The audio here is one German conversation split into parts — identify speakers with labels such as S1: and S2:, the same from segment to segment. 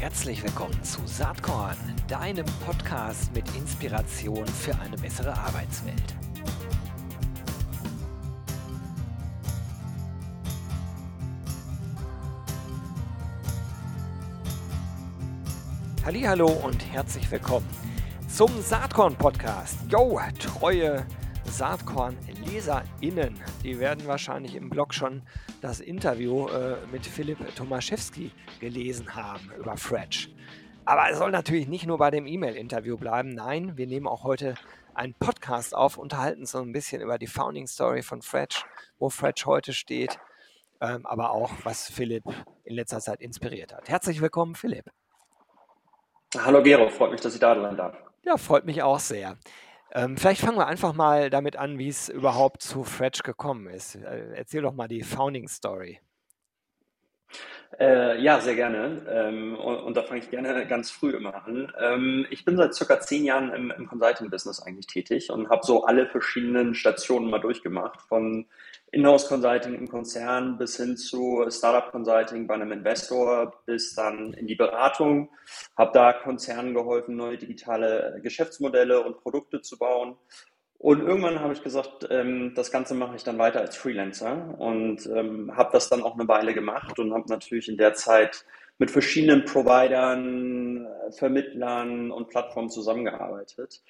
S1: Herzlich willkommen zu Saatkorn, deinem Podcast mit Inspiration für eine bessere Arbeitswelt. Hallo und herzlich willkommen zum Saatkorn Podcast. Yo, treue Saatkorn-LeserInnen, die werden wahrscheinlich im Blog schon das Interview äh, mit Philipp Tomaszewski gelesen haben über Fretch. Aber es soll natürlich nicht nur bei dem E-Mail-Interview bleiben. Nein, wir nehmen auch heute einen Podcast auf, unterhalten so ein bisschen über die Founding Story von Fretch, wo Fretch heute steht, ähm, aber auch, was Philipp in letzter Zeit inspiriert hat. Herzlich willkommen, Philipp.
S2: Hallo Gero, freut mich, dass ich da sein darf.
S1: Ja, freut mich auch sehr. Ähm, vielleicht fangen wir einfach mal damit an, wie es überhaupt zu Fretch gekommen ist. Äh, erzähl doch mal die Founding Story.
S2: Äh, ja, sehr gerne. Ähm, und, und, da fange ich gerne ganz früh immer an. Ähm, ich bin seit circa zehn Jahren im, im Consulting-Business eigentlich tätig und habe so alle verschiedenen Stationen mal durchgemacht, von Inhouse-Consulting im Konzern bis hin zu Startup-Consulting bei einem Investor bis dann in die Beratung. Habe da Konzernen geholfen, neue digitale Geschäftsmodelle und Produkte zu bauen. Und irgendwann habe ich gesagt, ähm, das Ganze mache ich dann weiter als Freelancer und ähm, habe das dann auch eine Weile gemacht und habe natürlich in der Zeit mit verschiedenen Providern, Vermittlern und Plattformen zusammengearbeitet.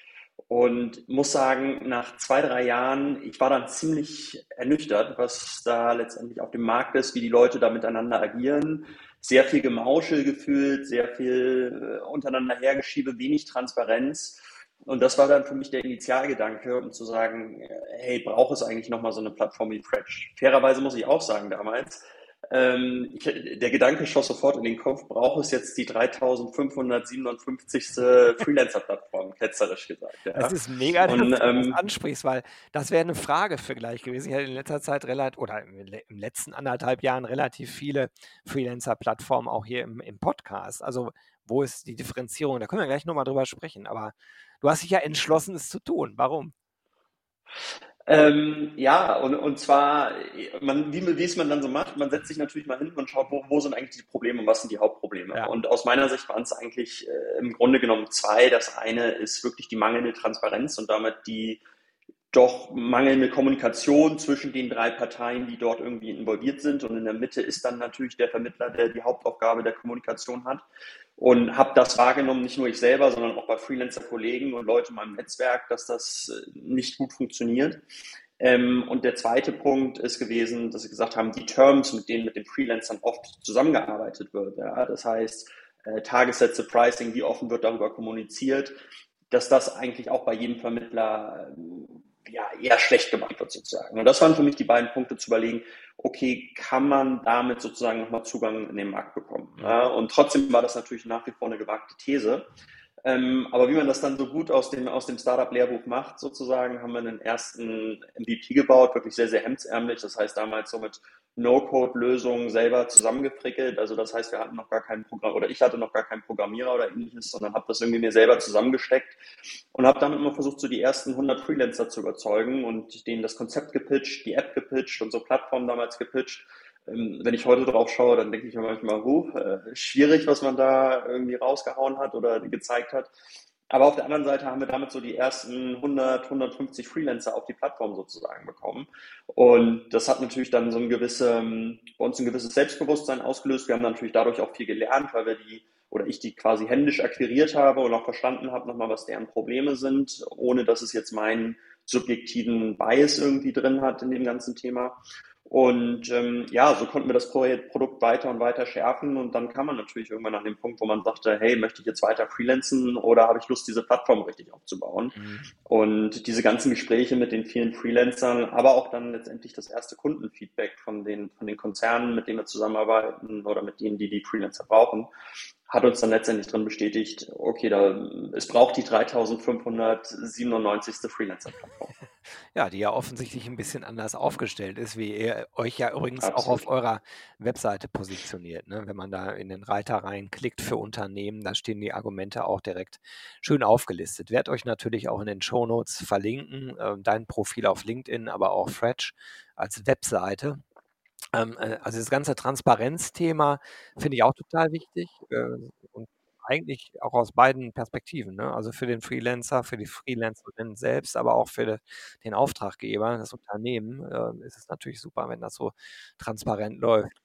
S2: Und muss sagen, nach zwei, drei Jahren, ich war dann ziemlich ernüchtert, was da letztendlich auf dem Markt ist, wie die Leute da miteinander agieren. Sehr viel Gemauschel gefühlt, sehr viel äh, untereinander hergeschiebe, wenig Transparenz. Und das war dann für mich der Initialgedanke, um zu sagen, hey, braucht es eigentlich nochmal so eine Plattform wie Fretch? Fairerweise muss ich auch sagen damals, ähm, ich, der Gedanke schoss sofort in den Kopf, braucht es jetzt die 3557. Freelancer-Plattform, ketzerisch gesagt.
S1: Ja. Das ist mega, dass Und, du ähm, das ansprichst, weil das wäre eine Frage für gleich gewesen. Ich hatte in letzter Zeit relativ, oder im letzten anderthalb Jahren relativ viele Freelancer-Plattformen auch hier im, im Podcast. Also wo ist die Differenzierung? Da können wir gleich nochmal drüber sprechen. Aber du hast dich ja entschlossen, es zu tun. Warum?
S2: Ähm, ja, und, und zwar, man, wie, wie es man dann so macht, man setzt sich natürlich mal hin und schaut, wo, wo sind eigentlich die Probleme und was sind die Hauptprobleme. Ja. Und aus meiner Sicht waren es eigentlich äh, im Grunde genommen zwei. Das eine ist wirklich die mangelnde Transparenz und damit die doch mangelnde Kommunikation zwischen den drei Parteien, die dort irgendwie involviert sind. Und in der Mitte ist dann natürlich der Vermittler, der die Hauptaufgabe der Kommunikation hat. Und habe das wahrgenommen, nicht nur ich selber, sondern auch bei Freelancer-Kollegen und Leuten in meinem Netzwerk, dass das äh, nicht gut funktioniert. Ähm, und der zweite Punkt ist gewesen, dass sie gesagt haben, die Terms, mit denen mit den Freelancern oft zusammengearbeitet wird. Ja, das heißt, äh, Tagessätze, Pricing, wie offen wird darüber kommuniziert, dass das eigentlich auch bei jedem Vermittler ja, eher schlecht gemacht wird sozusagen. Und das waren für mich die beiden Punkte zu überlegen, okay, kann man damit sozusagen nochmal Zugang in den Markt bekommen? Ja, und trotzdem war das natürlich nach wie vor eine gewagte These. Ähm, aber wie man das dann so gut aus dem, aus dem Startup-Lehrbuch macht, sozusagen, haben wir einen ersten MVP gebaut, wirklich sehr, sehr hemdsärmlich. Das heißt, damals so mit No-Code-Lösungen selber zusammengefrickelt. Also das heißt, wir hatten noch gar keinen Programm oder ich hatte noch gar keinen Programmierer oder ähnliches, sondern habe das irgendwie mir selber zusammengesteckt und habe damit immer versucht, so die ersten 100 Freelancer zu überzeugen und denen das Konzept gepitcht, die App gepitcht, unsere Plattform damals gepitcht wenn ich heute drauf schaue, dann denke ich mir manchmal, huh, äh, schwierig, was man da irgendwie rausgehauen hat oder gezeigt hat. Aber auf der anderen Seite haben wir damit so die ersten 100, 150 Freelancer auf die Plattform sozusagen bekommen. Und das hat natürlich dann so ein gewisse, ähm, bei uns ein gewisses Selbstbewusstsein ausgelöst. Wir haben natürlich dadurch auch viel gelernt, weil wir die oder ich die quasi händisch akquiriert habe und auch verstanden habe nochmal, was deren Probleme sind, ohne dass es jetzt meinen subjektiven Bias irgendwie drin hat in dem ganzen Thema. Und ähm, ja, so konnten wir das Produkt weiter und weiter schärfen und dann kam man natürlich irgendwann an den Punkt, wo man sagte, hey, möchte ich jetzt weiter freelancen oder habe ich Lust, diese Plattform richtig aufzubauen? Mhm. Und diese ganzen Gespräche mit den vielen Freelancern, aber auch dann letztendlich das erste Kundenfeedback von den, von den Konzernen, mit denen wir zusammenarbeiten oder mit denen, die die Freelancer brauchen, hat uns dann letztendlich drin bestätigt, okay, da, es braucht die 3597. Freelancer-Plattform.
S1: Ja, die ja offensichtlich ein bisschen anders aufgestellt ist, wie ihr euch ja übrigens Absolut. auch auf eurer Webseite positioniert. Ne? Wenn man da in den Reiter reinklickt für Unternehmen, da stehen die Argumente auch direkt schön aufgelistet. Werd euch natürlich auch in den Shownotes verlinken, äh, dein Profil auf LinkedIn, aber auch Fretch als Webseite also das ganze Transparenzthema finde ich auch total wichtig äh, und eigentlich auch aus beiden Perspektiven. Ne? Also für den Freelancer, für die Freelancerin selbst, aber auch für den Auftraggeber, das Unternehmen, äh, ist es natürlich super, wenn das so transparent läuft.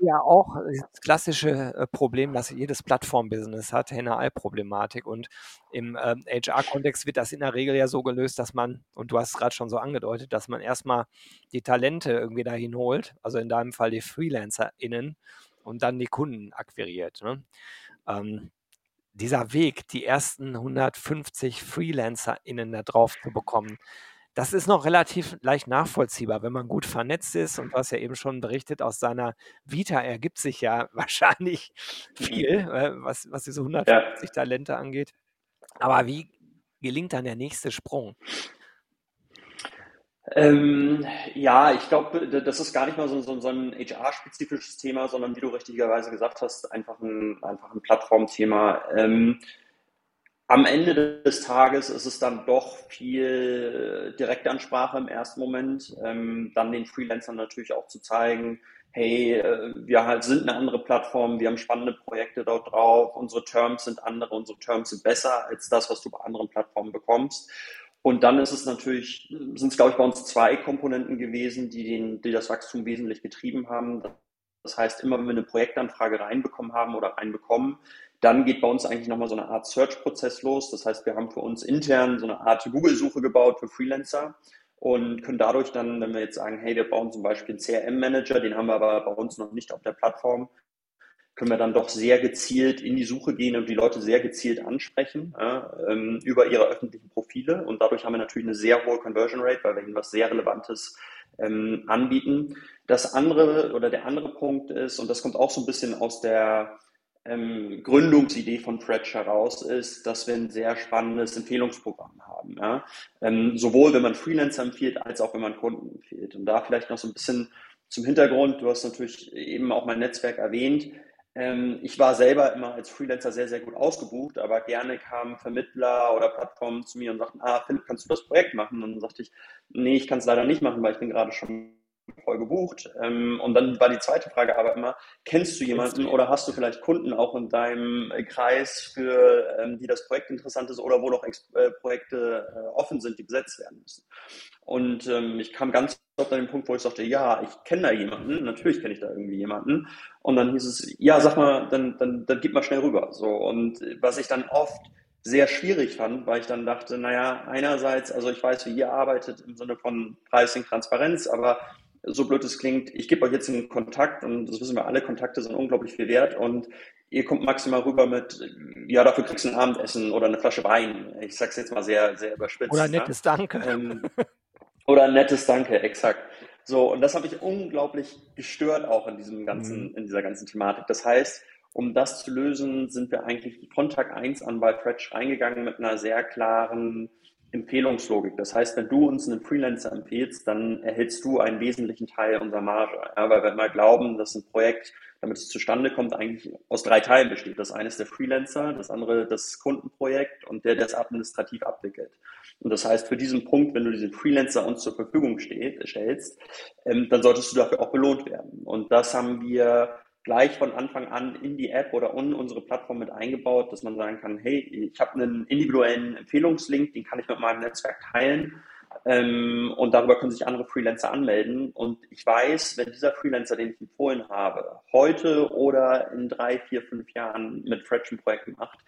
S1: Ja auch das klassische äh, Problem, das jedes Plattform-Business hat, Henne-Ei-Problematik. Und im ähm, HR-Kontext wird das in der Regel ja so gelöst, dass man, und du hast es gerade schon so angedeutet, dass man erstmal die Talente irgendwie dahin holt, also in deinem Fall die FreelancerInnen und dann die Kunden akquiriert. Ne? Ähm, dieser Weg, die ersten 150 FreelancerInnen da drauf zu bekommen, das ist noch relativ leicht nachvollziehbar, wenn man gut vernetzt ist. Und hast ja eben schon berichtet, aus seiner Vita ergibt sich ja wahrscheinlich viel, äh, was, was diese 150 ja. Talente angeht. Aber wie gelingt dann der nächste Sprung?
S2: Ähm, ja, ich glaube, das ist gar nicht mal so, so, so ein HR-spezifisches Thema, sondern wie du richtigerweise gesagt hast, einfach ein, einfach ein Plattformthema. Ähm, am Ende des Tages ist es dann doch viel Direktansprache im ersten Moment, ähm, dann den Freelancern natürlich auch zu zeigen, hey, äh, wir halt sind eine andere Plattform, wir haben spannende Projekte dort drauf, unsere Terms sind andere, unsere Terms sind besser als das, was du bei anderen Plattformen bekommst. Und dann ist es natürlich, sind es glaube ich bei uns zwei Komponenten gewesen, die, den, die das Wachstum wesentlich getrieben haben. Das heißt, immer wenn wir eine Projektanfrage reinbekommen haben oder reinbekommen, dann geht bei uns eigentlich nochmal so eine Art Search-Prozess los. Das heißt, wir haben für uns intern so eine Art Google-Suche gebaut für Freelancer und können dadurch dann, wenn wir jetzt sagen, hey, wir bauen zum Beispiel einen CRM-Manager, den haben wir aber bei uns noch nicht auf der Plattform, können wir dann doch sehr gezielt in die Suche gehen und die Leute sehr gezielt ansprechen ähm, über ihre öffentlichen Profile. Und dadurch haben wir natürlich eine sehr hohe Conversion Rate, weil wir ihnen was sehr Relevantes ähm, anbieten. Das andere oder der andere Punkt ist, und das kommt auch so ein bisschen aus der ähm, Gründungsidee von Fretch heraus ist, dass wir ein sehr spannendes Empfehlungsprogramm haben. Ja? Ähm, sowohl wenn man Freelancer empfiehlt, als auch wenn man Kunden empfiehlt. Und da vielleicht noch so ein bisschen zum Hintergrund. Du hast natürlich eben auch mein Netzwerk erwähnt. Ähm, ich war selber immer als Freelancer sehr, sehr gut ausgebucht, aber gerne kamen Vermittler oder Plattformen zu mir und sagten, ah, Philipp, kannst du das Projekt machen? Und dann sagte ich, nee, ich kann es leider nicht machen, weil ich bin gerade schon voll gebucht. Ähm, und dann war die zweite Frage aber immer, kennst du jemanden oder hast du vielleicht Kunden auch in deinem äh, Kreis, für ähm, die das Projekt interessant ist oder wo noch äh, Projekte äh, offen sind, die besetzt werden müssen? Und ähm, ich kam ganz oft an den Punkt, wo ich sagte, ja, ich kenne da jemanden, natürlich kenne ich da irgendwie jemanden. Und dann hieß es, ja, sag mal, dann, dann, dann gib mal schnell rüber. So, und was ich dann oft sehr schwierig fand, weil ich dann dachte, naja, einerseits, also ich weiß, wie ihr arbeitet im Sinne von Pricing, Transparenz, aber so blöd es klingt, ich gebe euch jetzt einen Kontakt und das wissen wir alle, Kontakte sind unglaublich viel wert und ihr kommt maximal rüber mit, ja, dafür kriegst du ein Abendessen oder eine Flasche Wein. Ich sag's jetzt mal sehr, sehr überspitzt.
S1: Oder ne? nettes Danke. Ähm,
S2: oder ein nettes Danke, exakt. So, und das habe ich unglaublich gestört auch in diesem ganzen, mhm. in dieser ganzen Thematik. Das heißt, um das zu lösen, sind wir eigentlich von Tag 1 an bei Fretch reingegangen mit einer sehr klaren Empfehlungslogik. Das heißt, wenn du uns einen Freelancer empfehlst, dann erhältst du einen wesentlichen Teil unserer Marge. Ja, weil wir mal glauben, dass ein Projekt, damit es zustande kommt, eigentlich aus drei Teilen besteht. Das eine ist der Freelancer, das andere das Kundenprojekt und der, der es administrativ abwickelt. Und das heißt, für diesen Punkt, wenn du diesen Freelancer uns zur Verfügung steht, stellst, ähm, dann solltest du dafür auch belohnt werden. Und das haben wir gleich von Anfang an in die App oder in unsere Plattform mit eingebaut, dass man sagen kann, hey, ich habe einen individuellen Empfehlungslink, den kann ich mit meinem Netzwerk teilen ähm, und darüber können sich andere Freelancer anmelden. Und ich weiß, wenn dieser Freelancer, den ich empfohlen habe, heute oder in drei, vier, fünf Jahren mit Fretch ein Projekt macht,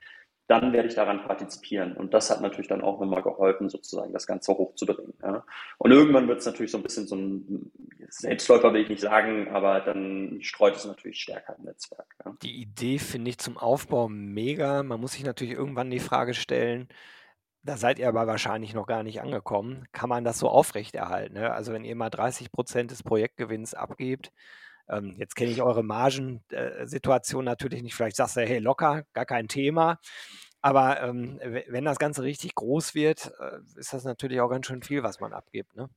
S2: dann werde ich daran partizipieren. Und das hat natürlich dann auch nochmal geholfen, sozusagen das Ganze hochzubringen. Ja. Und irgendwann wird es natürlich so ein bisschen so ein Selbstläufer, will ich nicht sagen, aber dann streut es natürlich stärker im Netzwerk. Ja.
S1: Die Idee finde ich zum Aufbau mega. Man muss sich natürlich irgendwann die Frage stellen, da seid ihr aber wahrscheinlich noch gar nicht angekommen. Kann man das so aufrechterhalten? Ne? Also wenn ihr mal 30 Prozent des Projektgewinns abgebt, ähm, jetzt kenne ich eure Margensituation äh, natürlich nicht. Vielleicht sagst du, hey, locker, gar kein Thema. Aber ähm, wenn das Ganze richtig groß wird, äh, ist das natürlich auch ganz schön viel, was man abgibt. Ne?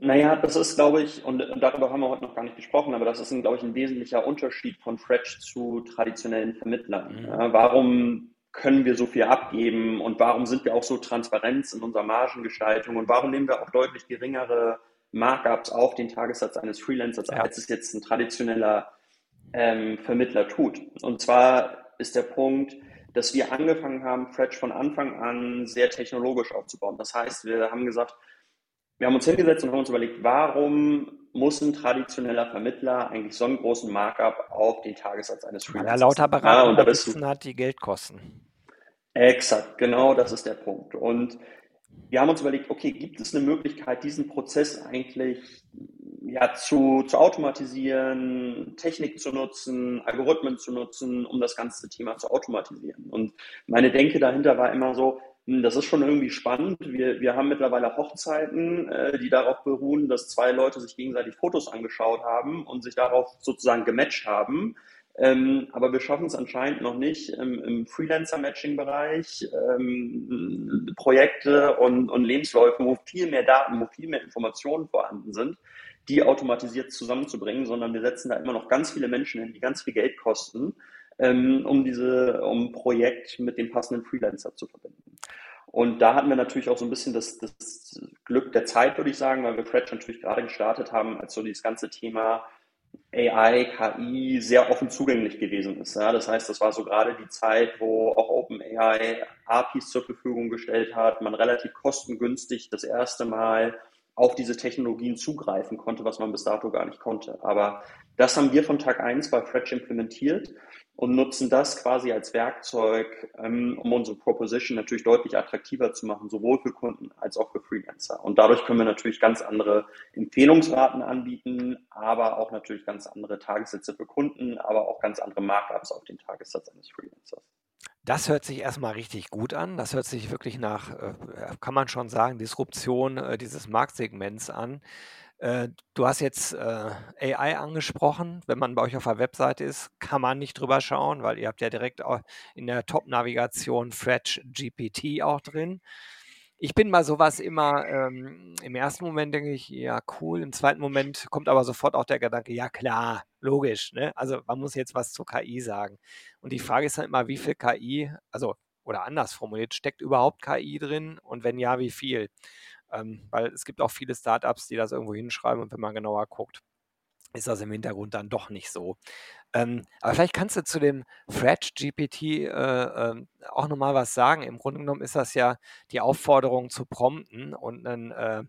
S2: Naja, das ist, glaube ich, und, und, darüber haben wir heute noch gar nicht gesprochen, aber das ist, glaube ich, ein wesentlicher Unterschied von Fretch zu traditionellen Vermittlern. Mhm. Ja, warum können wir so viel abgeben und warum sind wir auch so transparent in unserer Margengestaltung und warum nehmen wir auch deutlich geringere Markups auf den Tagessatz eines Freelancers, ja. als es jetzt ein traditioneller ähm, Vermittler tut. Und zwar ist der Punkt, dass wir angefangen haben, Fretch von Anfang an sehr technologisch aufzubauen. Das heißt, wir haben gesagt, wir haben uns hingesetzt und haben uns überlegt, warum muss ein traditioneller Vermittler eigentlich so einen großen Markup auf den Tagessatz eines
S1: Freelancers? Weil er lauter Berater ja, sitzen hat, die Geld kosten.
S2: Exakt, genau das ist der Punkt. Und wir haben uns überlegt, okay, gibt es eine Möglichkeit, diesen Prozess eigentlich ja, zu, zu automatisieren, Technik zu nutzen, Algorithmen zu nutzen, um das ganze Thema zu automatisieren. Und meine Denke dahinter war immer so, das ist schon irgendwie spannend. Wir, wir haben mittlerweile Hochzeiten, äh, die darauf beruhen, dass zwei Leute sich gegenseitig Fotos angeschaut haben und sich darauf sozusagen gematcht haben. Ähm, aber wir schaffen es anscheinend noch nicht im, im Freelancer-Matching-Bereich, ähm, Projekte und, und Lebensläufe, wo viel mehr Daten, wo viel mehr Informationen vorhanden sind, die automatisiert zusammenzubringen, sondern wir setzen da immer noch ganz viele Menschen hin, die ganz viel Geld kosten, ähm, um diese, um Projekt mit dem passenden Freelancer zu verbinden. Und da hatten wir natürlich auch so ein bisschen das, das Glück der Zeit, würde ich sagen, weil wir Fretch natürlich gerade gestartet haben, als so dieses ganze Thema AI, KI sehr offen zugänglich gewesen ist. Ja, das heißt, das war so gerade die Zeit, wo auch OpenAI APIs zur Verfügung gestellt hat, man relativ kostengünstig das erste Mal auf diese Technologien zugreifen konnte, was man bis dato gar nicht konnte. Aber das haben wir von Tag 1 bei Fretch implementiert und nutzen das quasi als Werkzeug, ähm, um unsere Proposition natürlich deutlich attraktiver zu machen, sowohl für Kunden als auch für Freelancer. Und dadurch können wir natürlich ganz andere Empfehlungsraten anbieten, aber auch natürlich ganz andere Tagessätze für Kunden, aber auch ganz andere Markups auf den Tagessatz eines Freelancers.
S1: Das hört sich erstmal richtig gut an. Das hört sich wirklich nach, äh, kann man schon sagen, Disruption äh, dieses Marktsegments an. Äh, du hast jetzt AI angesprochen. Wenn man bei euch auf der Webseite ist, kann man nicht drüber schauen, weil ihr habt ja direkt auch in der Top-Navigation Fretch GPT auch drin. Ich bin bei sowas immer, ähm, im ersten Moment denke ich, ja, cool. Im zweiten Moment kommt aber sofort auch der Gedanke, ja klar, logisch, ne? Also man muss jetzt was zur KI sagen. Und die Frage ist dann immer, wie viel KI, also oder anders formuliert, steckt überhaupt KI drin und wenn ja, wie viel? Ähm, weil es gibt auch viele Startups, die das irgendwo hinschreiben und wenn man genauer guckt, ist das im Hintergrund dann doch nicht so. Ähm, aber vielleicht kannst du zu dem Fretch GPT äh, äh, auch nochmal was sagen. Im Grunde genommen ist das ja die Aufforderung zu prompten und einen, äh,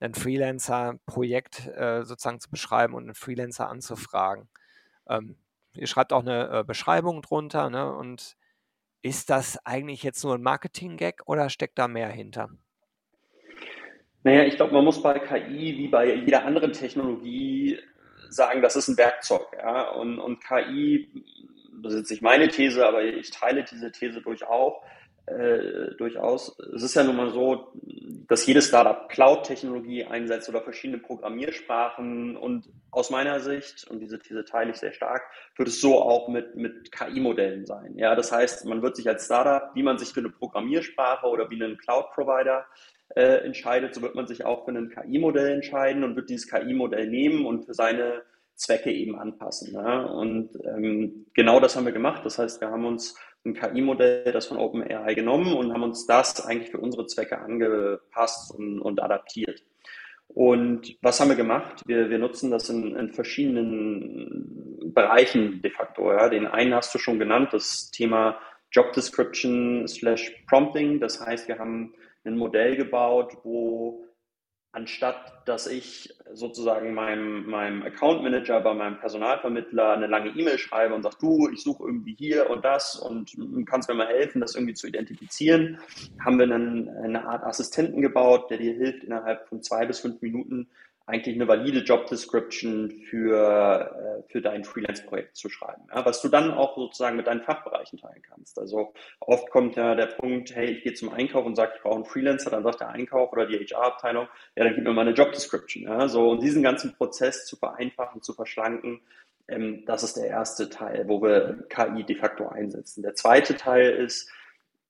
S1: ein Freelancer-Projekt äh, sozusagen zu beschreiben und einen Freelancer anzufragen. Ähm, ihr schreibt auch eine äh, Beschreibung drunter. Ne? Und ist das eigentlich jetzt nur ein Marketing-Gag oder steckt da mehr hinter?
S2: Naja, ich glaube, man muss bei KI wie bei jeder anderen Technologie sagen, das ist ein Werkzeug. Ja? Und, und KI, das ist nicht meine These, aber ich teile diese These durchaus. Äh, durchaus. Es ist ja nun mal so, dass jedes Startup Cloud-Technologie einsetzt oder verschiedene Programmiersprachen. Und aus meiner Sicht, und diese These teile ich sehr stark, wird es so auch mit, mit KI-Modellen sein. Ja, das heißt, man wird sich als Startup, wie man sich für eine Programmiersprache oder wie einen Cloud-Provider äh, entscheidet, so wird man sich auch für ein KI-Modell entscheiden und wird dieses KI-Modell nehmen und für seine Zwecke eben anpassen. Ne? Und ähm, genau das haben wir gemacht. Das heißt, wir haben uns ein KI-Modell, das von OpenAI genommen und haben uns das eigentlich für unsere Zwecke angepasst und, und adaptiert. Und was haben wir gemacht? Wir, wir nutzen das in, in, verschiedenen Bereichen de facto. Ja. Den einen hast du schon genannt, das Thema Job Description slash Prompting. Das heißt, wir haben ein Modell gebaut, wo anstatt dass ich sozusagen meinem, meinem Account Manager bei meinem Personalvermittler eine lange E-Mail schreibe und sage, du, ich suche irgendwie hier und das und kannst mir mal helfen, das irgendwie zu identifizieren, haben wir einen, eine Art Assistenten gebaut, der dir hilft, innerhalb von zwei bis fünf Minuten eigentlich eine valide Job Description für, äh, für dein Freelance-Projekt zu schreiben, ja, was du dann auch sozusagen mit deinen Fachbereichen teilen kannst. Also oft kommt ja der Punkt, hey, ich gehe zum Einkauf und sage, ich brauche einen Freelancer, dann sagt der Einkauf oder die HR-Abteilung, ja, dann gib mir mal eine Job Description. Ja, so, und diesen ganzen Prozess zu vereinfachen, zu verschlanken, ähm, das ist der erste Teil, wo wir KI de facto einsetzen. Der zweite Teil ist,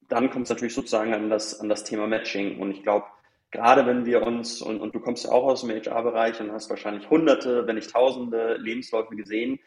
S2: dann kommt es natürlich sozusagen an das, an das Thema Matching. Und ich glaube, gerade wenn wir uns, und, und du kommst ja auch aus dem HR-Bereich und hast wahrscheinlich hunderte, wenn nicht tausende Lebensläufe gesehen,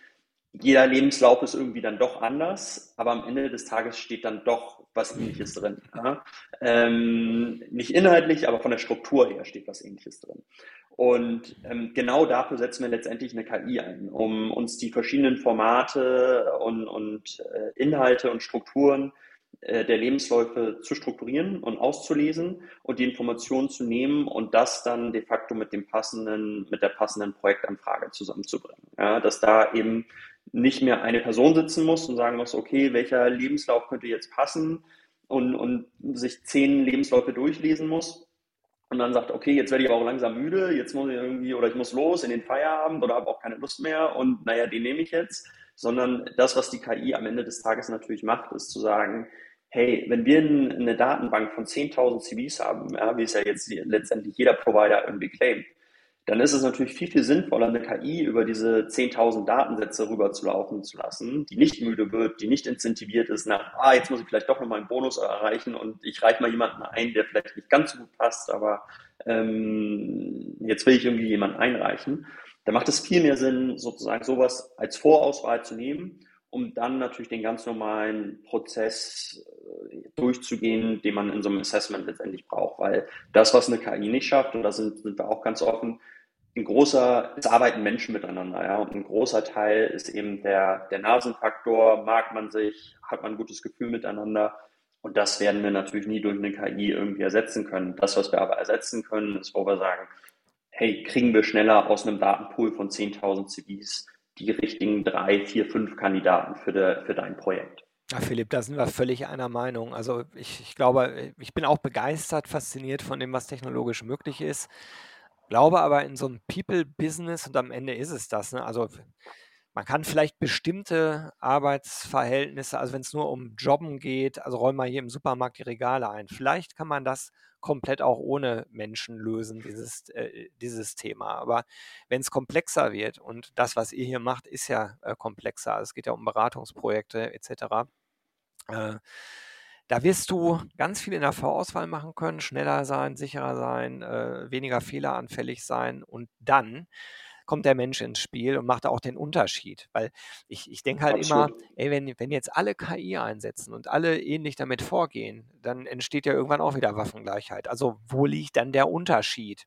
S2: jeder Lebenslauf ist irgendwie dann doch anders, aber am Ende des Tages steht dann doch was Ähnliches drin. Ja? Ähm, nicht inhaltlich, aber von der Struktur her steht was Ähnliches drin. Und ähm, genau dafür setzen wir letztendlich eine KI ein, um uns die verschiedenen Formate und, und äh, Inhalte und Strukturen der Lebensläufe zu strukturieren und auszulesen und die Informationen zu nehmen und das dann de facto mit dem passenden, mit der passenden Projektanfrage zusammenzubringen. Ja, dass da eben nicht mehr eine Person sitzen muss und sagen muss, okay, welcher Lebenslauf könnte jetzt passen und, und sich zehn Lebensläufe durchlesen muss, und dann sagt, okay, jetzt werde ich aber auch langsam müde, jetzt muss ich irgendwie, oder ich muss los in den Feierabend oder habe auch keine Lust mehr und naja, den nehme ich jetzt, sondern das, was die KI am Ende des Tages natürlich macht, ist zu sagen, hey, wenn wir eine Datenbank von 10.000 CVs haben, ja, wie es ja jetzt letztendlich jeder Provider irgendwie claimt, dann ist es natürlich viel, viel sinnvoller, eine KI über diese 10.000 Datensätze rüberzulaufen zu lassen, die nicht müde wird, die nicht incentiviert ist nach, ah, jetzt muss ich vielleicht doch nochmal einen Bonus erreichen und ich reiche mal jemanden ein, der vielleicht nicht ganz so gut passt, aber ähm, jetzt will ich irgendwie jemanden einreichen. Da macht es viel mehr Sinn, sozusagen sowas als Vorauswahl zu nehmen, um dann natürlich den ganz normalen Prozess äh, durchzugehen, den man in so einem Assessment letztendlich braucht. Weil das, was eine KI nicht schafft, und da sind, sind wir auch ganz offen, ein großer, es arbeiten Menschen miteinander, ja, und ein großer Teil ist eben der, der Nasenfaktor, mag man sich, hat man ein gutes Gefühl miteinander. Und das werden wir natürlich nie durch eine KI irgendwie ersetzen können. Das, was wir aber ersetzen können, ist, wo wir sagen, hey, kriegen wir schneller aus einem Datenpool von 10.000 CVs die richtigen drei, vier, fünf Kandidaten für, de, für dein Projekt.
S1: Ja, Philipp, da sind wir völlig einer Meinung. Also ich, ich glaube, ich bin auch begeistert, fasziniert von dem, was technologisch möglich ist. Glaube aber in so einem People-Business und am Ende ist es das. Ne? Also man kann vielleicht bestimmte Arbeitsverhältnisse, also wenn es nur um Jobben geht, also räumen wir hier im Supermarkt die Regale ein. Vielleicht kann man das komplett auch ohne Menschen lösen, dieses, äh, dieses Thema. Aber wenn es komplexer wird, und das, was ihr hier macht, ist ja äh, komplexer, also es geht ja um Beratungsprojekte etc., äh, da wirst du ganz viel in der Vorauswahl machen können, schneller sein, sicherer sein, äh, weniger fehleranfällig sein und dann kommt der Mensch ins Spiel und macht auch den Unterschied. Weil ich, ich denke halt Absolut. immer, ey, wenn, wenn jetzt alle KI einsetzen und alle ähnlich damit vorgehen, dann entsteht ja irgendwann auch wieder Waffengleichheit. Also wo liegt dann der Unterschied?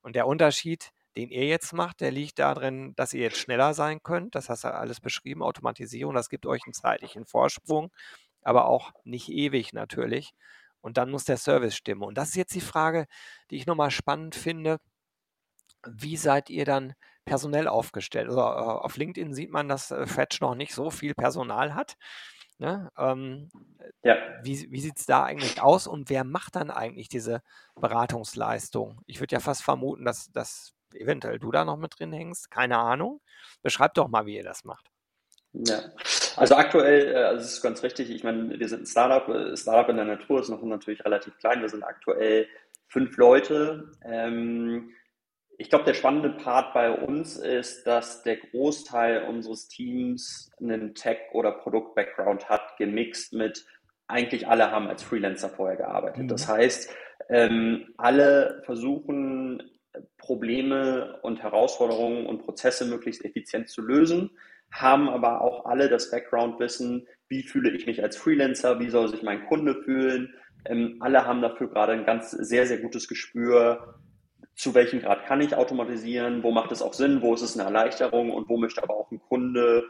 S1: Und der Unterschied, den ihr jetzt macht, der liegt darin, dass ihr jetzt schneller sein könnt. Das hast du alles beschrieben, Automatisierung, das gibt euch einen zeitlichen Vorsprung aber auch nicht ewig natürlich. Und dann muss der Service stimmen. Und das ist jetzt die Frage, die ich nochmal spannend finde. Wie seid ihr dann personell aufgestellt? Also auf LinkedIn sieht man, dass äh, Fetch noch nicht so viel Personal hat. Ne? Ähm, ja. Wie, wie sieht es da eigentlich aus und wer macht dann eigentlich diese Beratungsleistung? Ich würde ja fast vermuten, dass, dass eventuell du da noch mit drin hängst. Keine Ahnung. Beschreib doch mal, wie ihr das macht.
S2: Ja, also aktuell, äh, also es ist ganz richtig, ich meine, wir sind ein Startup, äh, Startup in der Natur ist noch natürlich relativ klein, wir sind aktuell fünf Leute. Ähm, ich glaube, der spannende Part bei uns ist, dass der Großteil unseres Teams einen Tech- oder Produkt-Background hat, gemixt mit eigentlich alle haben als Freelancer vorher gearbeitet. Mhm. Das heißt, ähm, alle versuchen, Probleme und Herausforderungen und Prozesse möglichst effizient zu lösen haben aber auch alle das Background-Wissen, wie fühle ich mich als Freelancer, wie soll sich mein Kunde fühlen. Ähm, alle haben dafür gerade ein ganz sehr, sehr gutes Gespür, zu welchem Grad kann ich automatisieren, wo macht es auch Sinn, wo ist es eine Erleichterung und wo möchte aber auch ein Kunde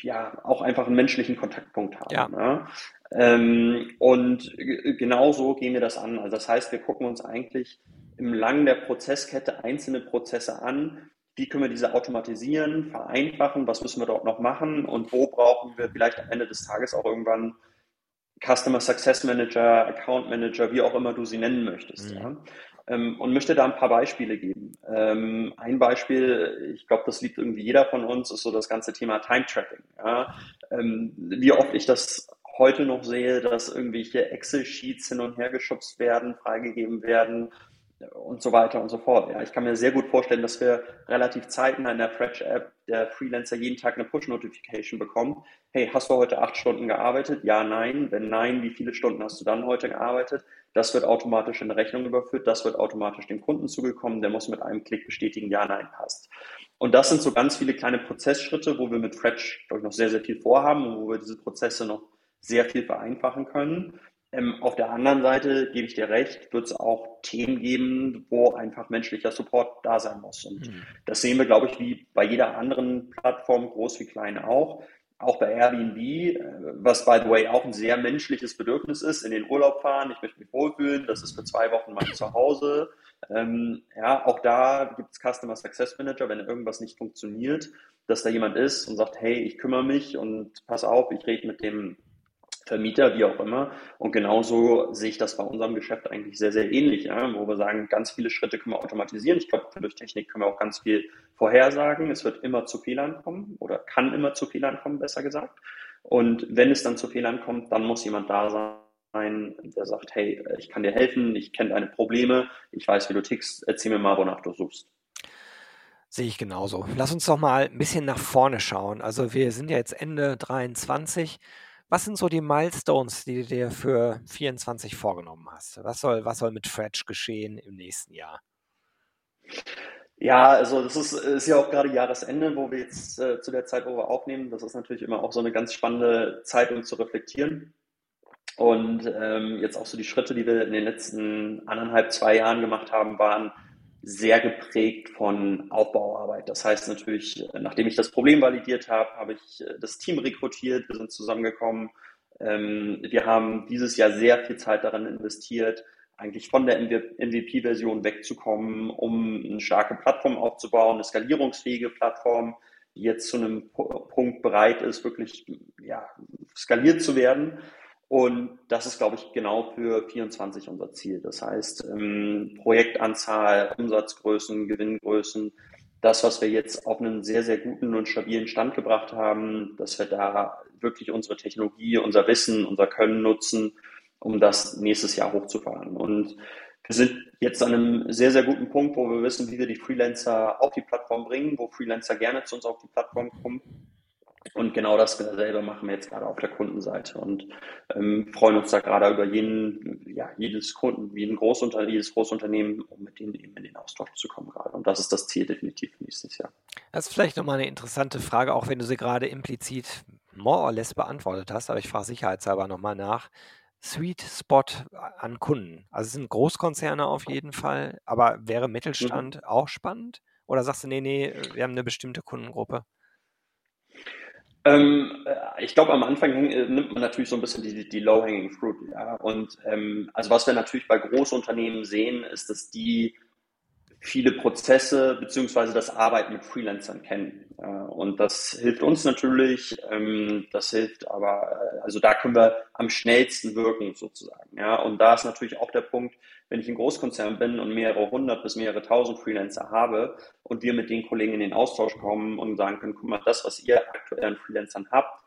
S2: ja auch einfach einen menschlichen Kontaktpunkt haben. Ja. Ne? Ähm, und genau so gehen wir das an. Also das heißt, wir gucken uns eigentlich im Lang der Prozesskette einzelne Prozesse an, wie können wir diese automatisieren, vereinfachen, was müssen wir dort noch machen und wo brauchen wir vielleicht am Ende des Tages auch irgendwann Customer Success Manager, Account Manager, wie auch immer du sie nennen möchtest. Mhm. Ja? Ähm, und möchte da ein paar Beispiele geben. Ähm, ein Beispiel, ich glaube, das liebt irgendwie jeder von uns, ist so das ganze Thema Time Tracking. Ja? Ähm, wie oft ich das heute noch sehe, dass irgendwelche Excel-Sheets hin und her geschubst werden, freigegeben werden, und so weiter und so fort. Ja, ich kann mir sehr gut vorstellen, dass wir relativ zeitnah in der Fretch-App der Freelancer jeden Tag eine Push-Notification bekommt. Hey, hast du heute acht Stunden gearbeitet? Ja, nein. Wenn nein, wie viele Stunden hast du dann heute gearbeitet? Das wird automatisch in Rechnung überführt. Das wird automatisch dem Kunden zugekommen. Der muss mit einem Klick bestätigen, ja, nein, passt. Und das sind so ganz viele kleine Prozessschritte, wo wir mit Fretch, glaube ich, noch sehr, sehr viel vorhaben und wo wir diese Prozesse noch sehr viel vereinfachen können. Ähm, auf der anderen Seite gebe ich dir recht, wird es auch Themen geben, wo einfach menschlicher Support da sein muss. Und mhm. das sehen wir, glaube ich, wie bei jeder anderen Plattform, groß wie klein auch. Auch bei Airbnb, äh, was by the way auch ein sehr menschliches Bedürfnis ist, in den Urlaub fahren, ich möchte mich wohlfühlen, das ist für zwei Wochen mein Zuhause. Ähm, ja, auch da gibt es Customer Success Manager, wenn irgendwas nicht funktioniert, dass da jemand ist und sagt, hey, ich kümmere mich und pass auf, ich rede mit dem Vermieter, wie auch immer. Und genauso sehe ich das bei unserem Geschäft eigentlich sehr, sehr ähnlich, ja, wo wir sagen, ganz viele Schritte können wir automatisieren. Ich glaube, durch Technik können wir auch ganz viel vorhersagen. Es wird immer zu Fehlern kommen oder kann immer zu Fehlern kommen, besser gesagt. Und wenn es dann zu Fehlern kommt, dann muss jemand da sein, der sagt, hey, ich kann dir helfen, ich kenne deine Probleme, ich weiß, wie du tickst, erzähl mir mal, wonach du suchst.
S1: Sehe ich genauso. Lass uns doch mal ein bisschen nach vorne schauen. Also wir sind ja jetzt Ende 23. Was sind so die Milestones, die du dir für 24 vorgenommen hast? Was soll, was soll mit Fretch geschehen im nächsten Jahr?
S2: Ja, also das ist, ist ja auch gerade Jahresende, wo wir jetzt äh, zu der Zeit, wo wir aufnehmen. Das ist natürlich immer auch so eine ganz spannende Zeit, um zu reflektieren. Und ähm, jetzt auch so die Schritte, die wir in den letzten anderthalb, zwei Jahren gemacht haben, waren sehr geprägt von Aufbauarbeit. Das heißt natürlich, nachdem ich das Problem validiert habe, habe ich äh, das Team rekrutiert, wir sind zusammengekommen. Ähm, wir haben dieses Jahr sehr viel Zeit daran investiert, eigentlich von der MVP-Version wegzukommen, um eine starke Plattform aufzubauen, eine skalierungsfähige Plattform, die jetzt zu einem Punkt bereit ist, wirklich ja, skaliert zu werden. Und das ist, glaube ich, genau für 24 unser Ziel. Das heißt, ähm, Projektanzahl, Umsatzgrößen, Gewinngrößen, das, was wir jetzt auf einen sehr, sehr guten und stabilen Stand gebracht haben, dass wir da wirklich unsere Technologie, unser Wissen, unser Können nutzen, um das nächstes Jahr hochzufahren. Und wir sind jetzt an einem sehr, sehr guten Punkt, wo wir wissen, wie wir die Freelancer auf die Plattform bringen, wo Freelancer gerne zu uns auf die Plattform kommen und genau das selber machen wir jetzt gerade auf der Kundenseite und ähm, freuen uns da gerade über jeden, ja, jedes Kunden, jeden Großunternehmen, jedes Großunternehmen, um mit denen eben in den Austausch zu kommen gerade. Und das ist das Ziel definitiv nächstes Jahr.
S1: Das ist vielleicht nochmal eine interessante Frage, auch wenn du sie gerade implizit more or less beantwortet hast, aber ich frage sicherheitshalber nochmal nach. Sweet Spot an Kunden. Also es sind Großkonzerne auf jeden Fall, aber wäre Mittelstand mhm. auch spannend? Oder sagst du, nee, nee, wir haben eine bestimmte Kundengruppe?
S2: Ähm, äh, ich glaube, am Anfang äh, nimmt man natürlich so ein bisschen die, die Low-Hanging Fruit. Ja? Und ähm, also was wir natürlich bei Großunternehmen sehen, ist, dass die viele Prozesse beziehungsweise das Arbeiten mit Freelancern kennen. Und das hilft uns natürlich, ähm, das hilft aber, äh, also da können wir am schnellsten wirken sozusagen. Ja, und da ist natürlich auch der Punkt, wenn ich ein Großkonzern bin und mehrere hundert bis mehrere tausend Freelancer habe und wir mit den Kollegen in den Austausch kommen und sagen können, guck mal, das, was ihr aktuell an Freelancern habt,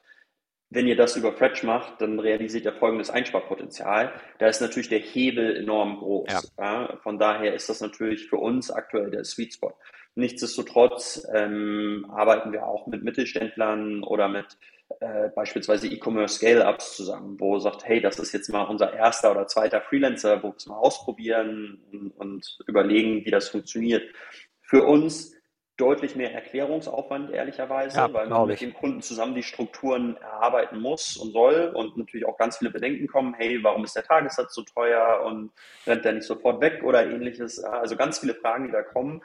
S2: wenn ihr das über Fretch macht, dann realisiert ihr folgendes Einsparpotenzial. Da ist natürlich der Hebel enorm groß. Ja. Ja, von daher ist das natürlich für uns aktuell der Sweet Spot. Nichtsdestotrotz ähm, arbeiten wir auch mit Mittelständlern oder mit äh, beispielsweise E-Commerce Scale-Ups zusammen, wo sagt, hey, das ist jetzt mal unser erster oder zweiter Freelancer, wo wir es mal ausprobieren und, und überlegen, wie das funktioniert. Für uns deutlich mehr Erklärungsaufwand, ehrlicherweise, ja, weil man mit dem Kunden zusammen die Strukturen erarbeiten muss und soll und natürlich auch ganz viele Bedenken kommen, hey, warum ist der Tagessatz so teuer und rennt der nicht sofort weg oder ähnliches. Also ganz viele Fragen, die da kommen.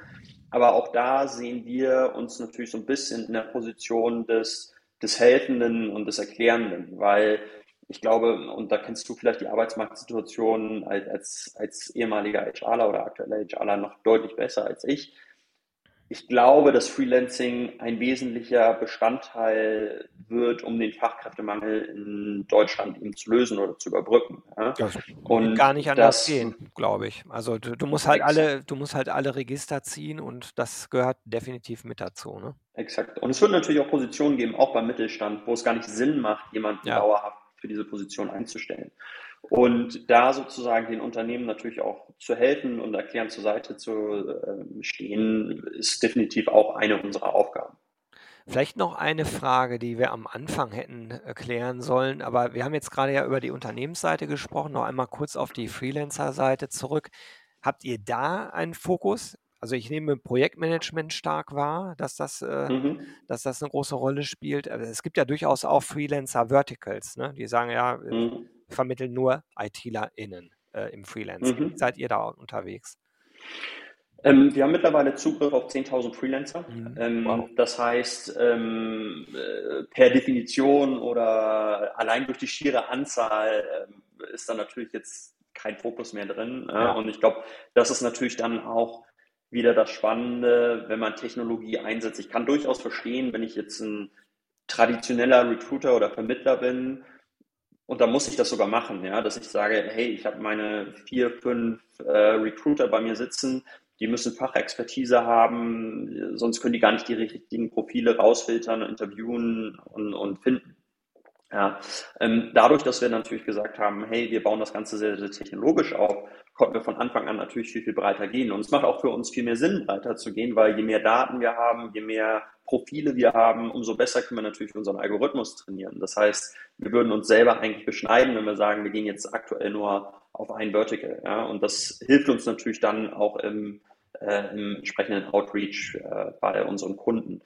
S2: Aber auch da sehen wir uns natürlich so ein bisschen in der Position des, des Helfenden und des Erklärenden, weil ich glaube, und da kennst du vielleicht die Arbeitsmarktsituation als, als, als ehemaliger HRler oder aktueller HRler noch deutlich besser als ich ich glaube, dass Freelancing ein wesentlicher Bestandteil wird, um den Fachkräftemangel in Deutschland eben zu lösen oder zu überbrücken.
S1: Ja? Das und gar nicht anders das, gehen, glaube ich. Also du, du, musst halt alle, du musst halt alle Register ziehen und das gehört definitiv mit dazu. Ne?
S2: Exakt. Und es wird natürlich auch Positionen geben, auch beim Mittelstand, wo es gar nicht Sinn macht, jemanden ja. dauerhaft für diese Position einzustellen. Und da sozusagen den Unternehmen natürlich auch zu helfen und erklären zur Seite zu äh, stehen, ist definitiv auch eine unserer Aufgaben.
S1: Vielleicht noch eine Frage, die wir am Anfang hätten erklären sollen, aber wir haben jetzt gerade ja über die Unternehmensseite gesprochen, noch einmal kurz auf die Freelancer-Seite zurück. Habt ihr da einen Fokus? Also ich nehme Projektmanagement stark wahr, dass das, äh, mhm. dass das eine große Rolle spielt. Also es gibt ja durchaus auch Freelancer-Verticals, ne? die sagen ja, mhm. Vermitteln nur ITlerInnen äh, im Freelancing. Mhm. Wie seid ihr da unterwegs?
S2: Ähm, wir haben mittlerweile Zugriff auf 10.000 Freelancer. Mhm. Ähm, wow. Das heißt, ähm, äh, per Definition oder allein durch die schiere Anzahl äh, ist da natürlich jetzt kein Fokus mehr drin. Äh, ja. Und ich glaube, das ist natürlich dann auch wieder das Spannende, wenn man Technologie einsetzt. Ich kann durchaus verstehen, wenn ich jetzt ein traditioneller Recruiter oder Vermittler bin, und da muss ich das sogar machen, ja, dass ich sage, hey, ich habe meine vier, fünf äh, Recruiter bei mir sitzen, die müssen Fachexpertise haben, sonst können die gar nicht die richtigen Profile rausfiltern, interviewen und, und finden. Ja, ähm, dadurch, dass wir natürlich gesagt haben, hey, wir bauen das Ganze sehr, sehr technologisch auf, konnten wir von Anfang an natürlich viel, viel breiter gehen. Und es macht auch für uns viel mehr Sinn, breiter zu gehen, weil je mehr Daten wir haben, je mehr Profile wir haben, umso besser können wir natürlich unseren Algorithmus trainieren. Das heißt, wir würden uns selber eigentlich beschneiden, wenn wir sagen, wir gehen jetzt aktuell nur auf ein Vertical. Ja? Und das hilft uns natürlich dann auch im äh, im entsprechenden Outreach äh, bei unseren Kunden.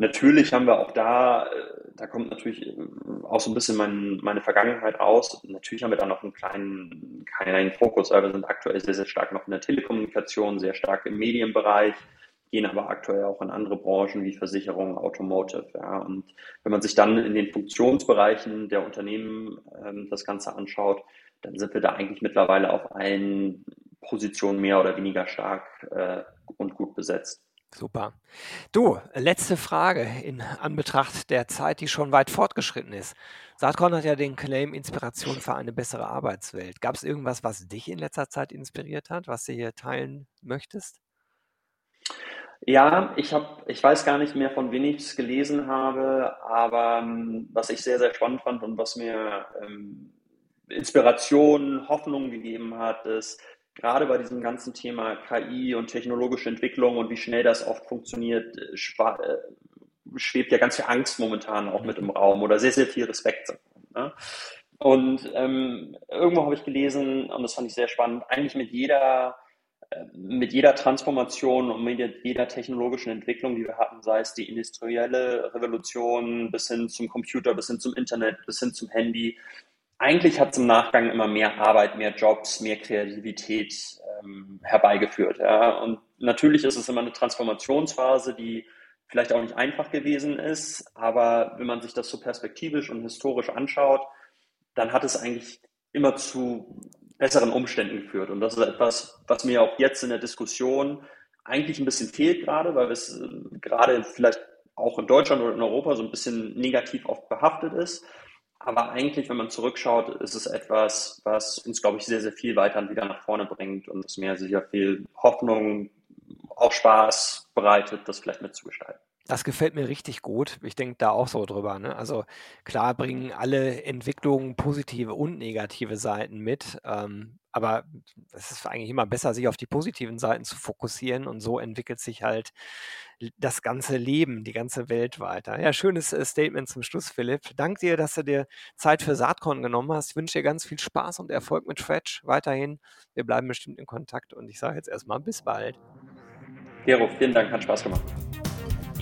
S2: Natürlich haben wir auch da, äh, da kommt natürlich äh, auch so ein bisschen mein, meine Vergangenheit aus. Natürlich haben wir da noch einen kleinen, kleinen Fokus, weil wir sind aktuell sehr, sehr stark noch in der Telekommunikation, sehr stark im Medienbereich, gehen aber aktuell auch in andere Branchen wie Versicherung, Automotive. Ja. Und wenn man sich dann in den Funktionsbereichen der Unternehmen ähm, das Ganze anschaut, dann sind wir da eigentlich mittlerweile auf allen Position mehr oder weniger stark äh, und gut besetzt.
S1: Super. Du, letzte Frage in Anbetracht der Zeit, die schon weit fortgeschritten ist. Saatkorn hat ja den Claim Inspiration für eine bessere Arbeitswelt. Gab es irgendwas, was dich in letzter Zeit inspiriert hat, was du hier teilen möchtest?
S2: Ja, ich habe, ich weiß gar nicht mehr, von wem ich es gelesen habe, aber ähm, was ich sehr, sehr spannend fand und was mir ähm, Inspiration, Hoffnung gegeben hat, ist, gerade bei diesem ganzen Thema KI und technologische Entwicklung und wie schnell das oft funktioniert, äh, äh, schwebt ja ganz viel Angst momentan auch mit im Raum oder sehr, sehr viel Respekt. Ne? Und ähm, irgendwo habe ich gelesen, und das fand ich sehr spannend, eigentlich mit jeder, äh, mit jeder Transformation und mit jeder technologischen Entwicklung, die wir hatten, sei es die industrielle Revolution bis hin zum Computer, bis hin zum Internet, bis hin zum Handy, eigentlich hat es im Nachgang immer mehr Arbeit, mehr Jobs, mehr Kreativität ähm, herbeigeführt. Ja. Und natürlich ist es immer eine Transformationsphase, die vielleicht auch nicht einfach gewesen ist, aber wenn man sich das so perspektivisch und historisch anschaut, dann hat es eigentlich immer zu besseren Umständen geführt. Und das ist etwas, was mir auch jetzt in der Diskussion eigentlich ein bisschen fehlt gerade, weil es äh, gerade vielleicht auch in Deutschland oder in Europa so ein bisschen negativ oft behaftet ist. Aber eigentlich, wenn man zurückschaut, ist es etwas, was uns, glaube ich, sehr, sehr viel weiter wieder nach vorne bringt und es mir sicher viel Hoffnung, auch Spaß bereitet, das vielleicht mitzugestalten.
S1: Das gefällt mir richtig gut. Ich denke da auch so drüber. Ne? Also klar bringen alle Entwicklungen positive und negative Seiten mit. Ähm, aber es ist eigentlich immer besser, sich auf die positiven Seiten zu fokussieren und so entwickelt sich halt das ganze Leben, die ganze Welt weiter. Ja, schönes äh, Statement zum Schluss, Philipp. Dank dir, dass du dir Zeit für Saatkorn genommen hast. Ich wünsche dir ganz viel Spaß und Erfolg mit Fretch weiterhin. Wir bleiben bestimmt in Kontakt und ich sage jetzt erstmal bis bald.
S2: Gero, vielen Dank, hat Spaß gemacht.